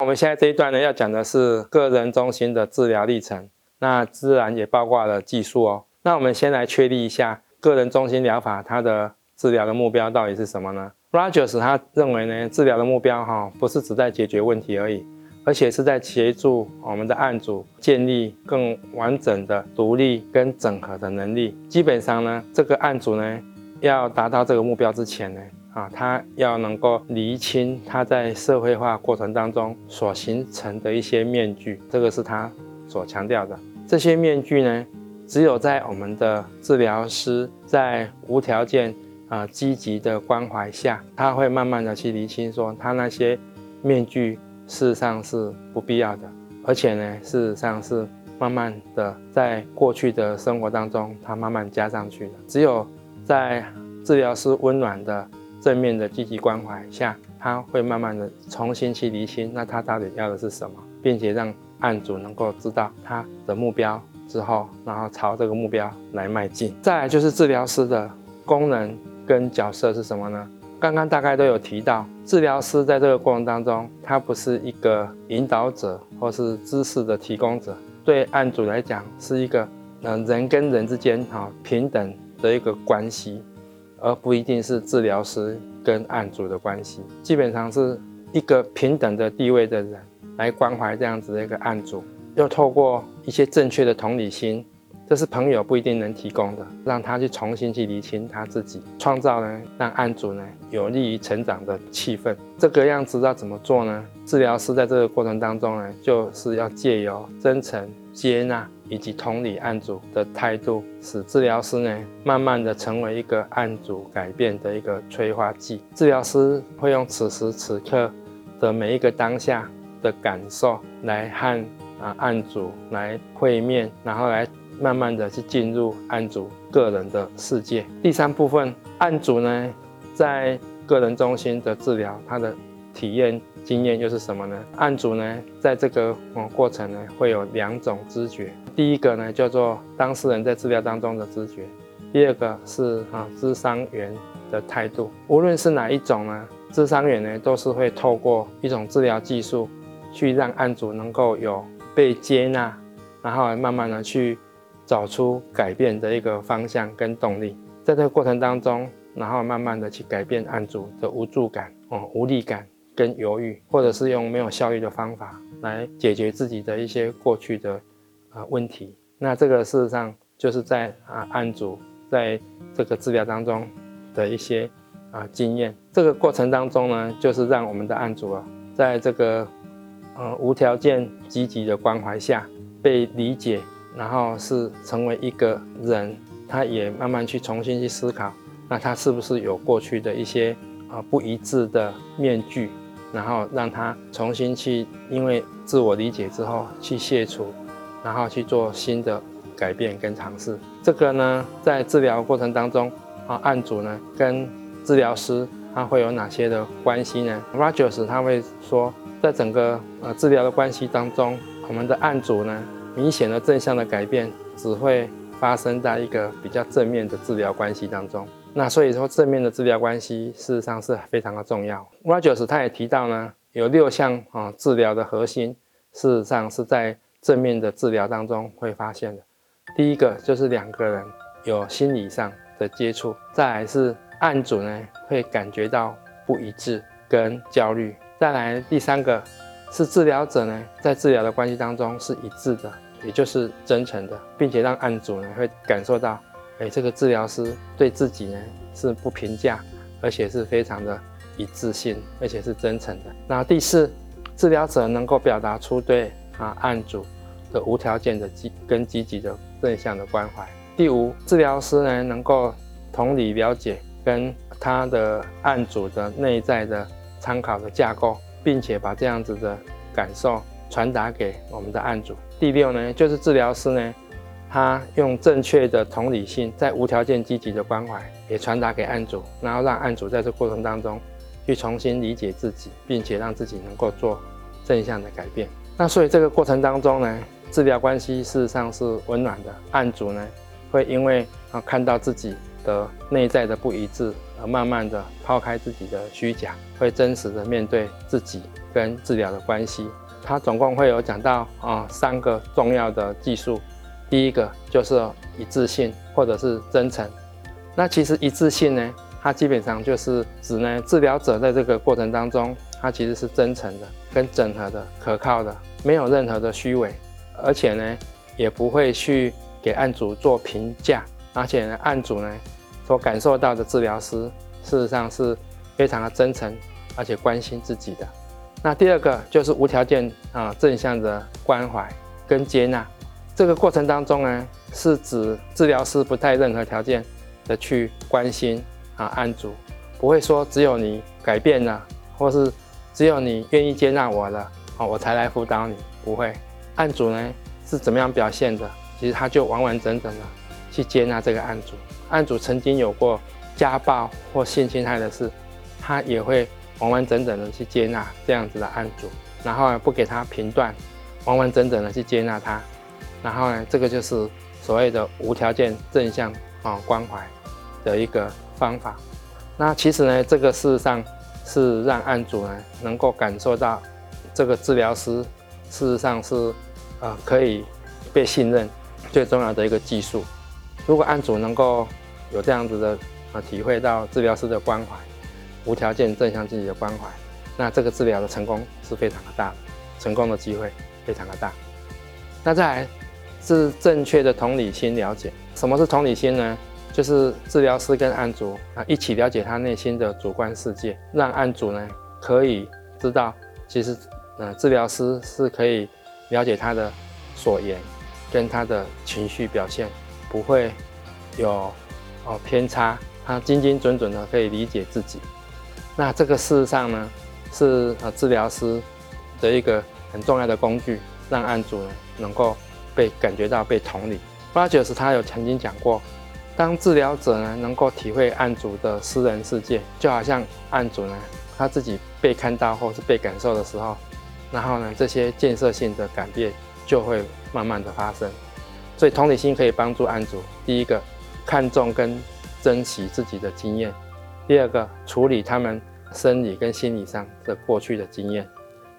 我们现在这一段呢，要讲的是个人中心的治疗历程，那自然也包括了技术哦。那我们先来确立一下个人中心疗法它的治疗的目标到底是什么呢？Rogers 他认为呢，治疗的目标哈，不是只在解决问题而已，而且是在协助我们的案主建立更完整的独立跟整合的能力。基本上呢，这个案主呢，要达到这个目标之前呢。啊，他要能够厘清他在社会化过程当中所形成的一些面具，这个是他所强调的。这些面具呢，只有在我们的治疗师在无条件啊积极的关怀下，他会慢慢的去厘清，说他那些面具事实上是不必要的，而且呢，事实上是慢慢的在过去的生活当中，他慢慢加上去的。只有在治疗师温暖的。正面的积极关怀下，他会慢慢的重新去厘清，那他到底要的是什么，并且让案主能够知道他的目标之后，然后朝这个目标来迈进。再来就是治疗师的功能跟角色是什么呢？刚刚大概都有提到，治疗师在这个过程当中，他不是一个引导者或是知识的提供者，对案主来讲是一个嗯人跟人之间哈平等的一个关系。而不一定是治疗师跟案主的关系，基本上是一个平等的地位的人来关怀这样子的一个案主，又透过一些正确的同理心，这是朋友不一定能提供的，让他去重新去理清他自己，创造呢让案主呢有利于成长的气氛。这个样子要怎么做呢？治疗师在这个过程当中呢，就是要借由真诚接纳。以及同理案主的态度，使治疗师呢慢慢的成为一个案主改变的一个催化剂。治疗师会用此时此刻的每一个当下的感受来和啊案主来会面，然后来慢慢的去进入案主个人的世界。第三部分，案主呢在个人中心的治疗，他的体验经验又是什么呢？案主呢在这个过程呢会有两种知觉。第一个呢，叫做当事人在治疗当中的知觉；第二个是啊，咨商员的态度。无论是哪一种呢，咨商员呢，都是会透过一种治疗技术，去让案主能够有被接纳，然后慢慢的去找出改变的一个方向跟动力。在这个过程当中，然后慢慢的去改变案主的无助感、哦无力感跟犹豫，或者是用没有效率的方法来解决自己的一些过去的。啊，问题，那这个事实上就是在啊案主在这个治疗当中的一些啊经验，这个过程当中呢，就是让我们的案主啊，在这个呃无条件积极的关怀下被理解，然后是成为一个人，他也慢慢去重新去思考，那他是不是有过去的一些啊不一致的面具，然后让他重新去因为自我理解之后去卸除。然后去做新的改变跟尝试。这个呢，在治疗过程当中，啊，案主呢跟治疗师他会有哪些的关系呢？Rogers 他会说，在整个呃治疗的关系当中，我们的案主呢，明显的正向的改变只会发生在一个比较正面的治疗关系当中。那所以说，正面的治疗关系事实上是非常的重要。Rogers 他也提到呢，有六项啊治疗的核心，事实上是在。正面的治疗当中会发现的，第一个就是两个人有心理上的接触，再来是案主呢会感觉到不一致跟焦虑，再来第三个是治疗者呢在治疗的关系当中是一致的，也就是真诚的，并且让案主呢会感受到，哎，这个治疗师对自己呢是不评价，而且是非常的一致性，而且是真诚的。那第四，治疗者能够表达出对。啊，案主的无条件的积跟积极的正向的关怀。第五，治疗师呢能够同理了解跟他的案主的内在的参考的架构，并且把这样子的感受传达给我们的案主。第六呢，就是治疗师呢，他用正确的同理心，在无条件积极的关怀也传达给案主，然后让案主在这过程当中去重新理解自己，并且让自己能够做正向的改变。那所以这个过程当中呢，治疗关系事实上是温暖的。案主呢，会因为啊看到自己的内在的不一致，而慢慢的抛开自己的虚假，会真实的面对自己，跟治疗的关系。他总共会有讲到啊三个重要的技术，第一个就是一致性或者是真诚。那其实一致性呢，它基本上就是指呢治疗者在这个过程当中，他其实是真诚的、跟整合的、可靠的，没有任何的虚伪，而且呢也不会去给案主做评价，而且呢案主呢所感受到的治疗师事实上是非常的真诚。而且关心自己的，那第二个就是无条件啊正向的关怀跟接纳。这个过程当中呢，是指治疗师不带任何条件的去关心啊案主，不会说只有你改变了，或是只有你愿意接纳我了啊我才来辅导你，不会。案主呢是怎么样表现的，其实他就完完整整的去接纳这个案主。案主曾经有过家暴或性侵害的事，他也会。完完整整的去接纳这样子的案主，然后不给他评断，完完整整的去接纳他，然后呢这个就是所谓的无条件正向啊关怀的一个方法。那其实呢这个事实上是让案主呢能够感受到这个治疗师事实上是呃可以被信任最重要的一个技术。如果案主能够有这样子的啊体会到治疗师的关怀。无条件正向积极的关怀，那这个治疗的成功是非常的大，成功的机会非常的大。那再来是正确的同理心了解，什么是同理心呢？就是治疗师跟案主啊一起了解他内心的主观世界，让案主呢可以知道，其实呃治疗师是可以了解他的所言跟他的情绪表现，不会有哦偏差，他精精准准的可以理解自己。那这个事实上呢，是呃治疗师的一个很重要的工具，让案主呢能够被感觉到被同理。八九是他有曾经讲过，当治疗者呢能够体会案主的私人世界，就好像案主呢他自己被看到或是被感受的时候，然后呢这些建设性的改变就会慢慢的发生。所以同理心可以帮助案主，第一个看重跟珍惜自己的经验，第二个处理他们。生理跟心理上的过去的经验，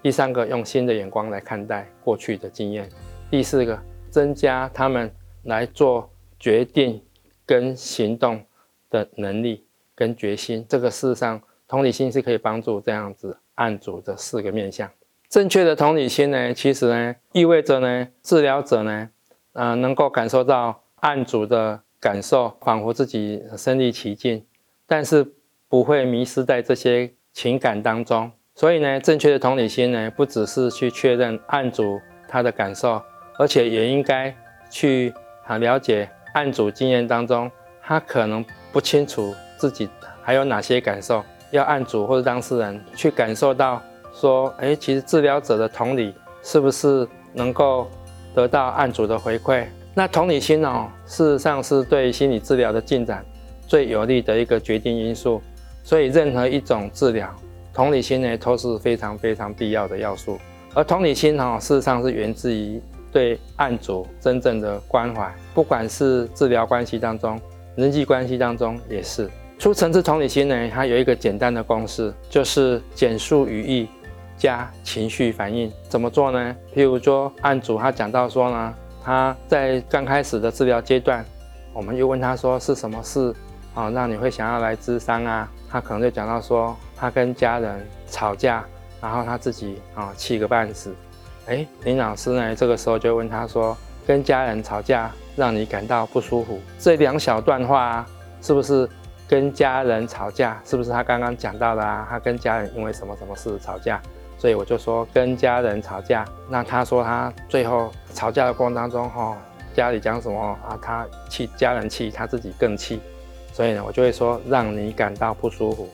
第三个用新的眼光来看待过去的经验，第四个增加他们来做决定跟行动的能力跟决心。这个事实上，同理心是可以帮助这样子案主的四个面向。正确的同理心呢，其实呢意味着呢治疗者呢，呃能够感受到案主的感受，仿佛自己身临其境，但是。不会迷失在这些情感当中，所以呢，正确的同理心呢，不只是去确认案主他的感受，而且也应该去啊了解案主经验当中，他可能不清楚自己还有哪些感受，要案主或者当事人去感受到，说，哎，其实治疗者的同理是不是能够得到案主的回馈？那同理心哦，事实上是对心理治疗的进展最有利的一个决定因素。所以，任何一种治疗，同理心呢都是非常非常必要的要素。而同理心哈，事实上是源自于对案主真正的关怀，不管是治疗关系当中、人际关系当中也是。初层次同理心呢，它有一个简单的公式，就是简述语义加情绪反应。怎么做呢？譬如说，案主他讲到说呢，他在刚开始的治疗阶段，我们又问他说是什么事啊，让你会想要来咨商啊？他可能就讲到说，他跟家人吵架，然后他自己啊气个半死。哎，林老师呢，这个时候就问他说，跟家人吵架让你感到不舒服，这两小段话是不是跟家人吵架？是不是他刚刚讲到的啊？他跟家人因为什么什么事吵架？所以我就说跟家人吵架。那他说他最后吵架的过程当中，哈，家里讲什么啊？他气家人气，他自己更气。所以呢，我就会说让你感到不舒服。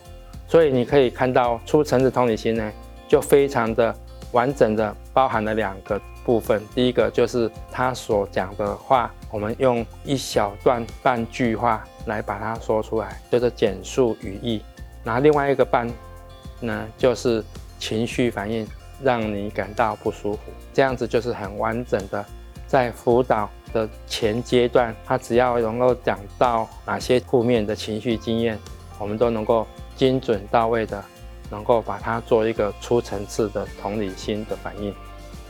所以你可以看到出橙子同理心呢，就非常的完整的包含了两个部分。第一个就是他所讲的话，我们用一小段半句话来把它说出来，就是简述语义。然后另外一个半呢，就是情绪反应，让你感到不舒服。这样子就是很完整的在辅导。的前阶段，他只要能够讲到哪些负面的情绪经验，我们都能够精准到位的能够把它做一个初层次的同理心的反应。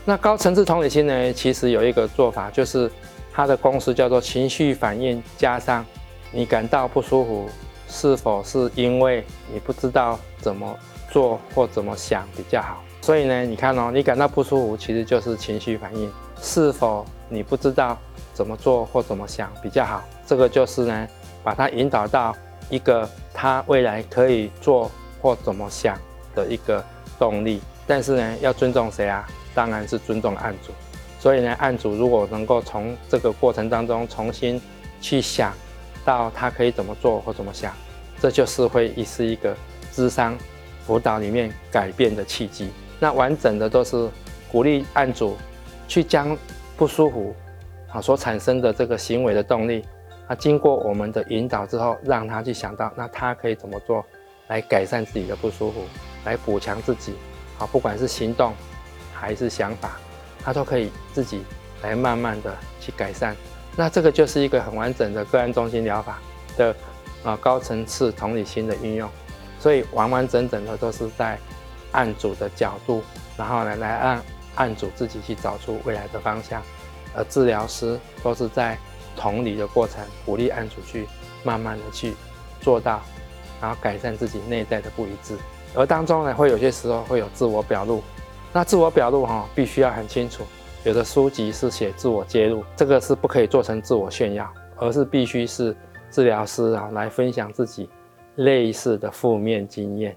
那高层次同理心呢，其实有一个做法，就是它的公式叫做情绪反应加上你感到不舒服，是否是因为你不知道怎么做或怎么想比较好？所以呢，你看哦，你感到不舒服，其实就是情绪反应。是否你不知道怎么做或怎么想比较好？这个就是呢，把它引导到一个他未来可以做或怎么想的一个动力。但是呢，要尊重谁啊？当然是尊重案主。所以呢，案主如果能够从这个过程当中重新去想到他可以怎么做或怎么想，这就是会是一个智商辅导里面改变的契机。那完整的都是鼓励案主去将不舒服啊所产生的这个行为的动力啊，经过我们的引导之后，让他去想到那他可以怎么做来改善自己的不舒服，来补强自己啊，不管是行动还是想法，他都可以自己来慢慢的去改善。那这个就是一个很完整的个案中心疗法的啊高层次同理心的运用，所以完完整整的都是在。案主的角度，然后呢，来让案主自己去找出未来的方向，而治疗师都是在同理的过程，鼓励案主去慢慢的去做到，然后改善自己内在的不一致。而当中呢，会有些时候会有自我表露，那自我表露哈，必须要很清楚。有的书籍是写自我揭露，这个是不可以做成自我炫耀，而是必须是治疗师啊来分享自己类似的负面经验。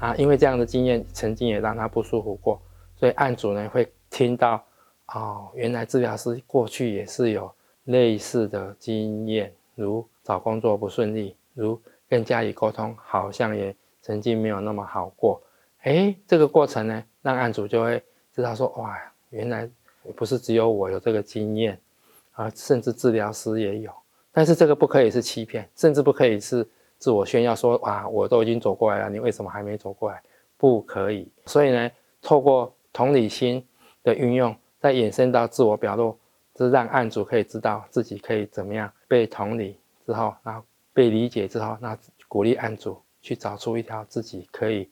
啊，因为这样的经验曾经也让他不舒服过，所以案主呢会听到，哦，原来治疗师过去也是有类似的经验，如找工作不顺利，如跟家里沟通好像也曾经没有那么好过。哎，这个过程呢，让案主就会知道说，哇，原来不是只有我有这个经验，啊，甚至治疗师也有，但是这个不可以是欺骗，甚至不可以是。自我炫耀说：“哇，我都已经走过来了，你为什么还没走过来？不可以。所以呢，透过同理心的运用，再延伸到自我表露，是让案主可以知道自己可以怎么样被同理之后，然后被理解之后，那鼓励案主去找出一条自己可以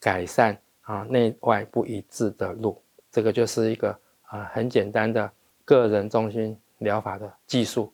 改善啊内外不一致的路。这个就是一个啊很简单的个人中心疗法的技术。”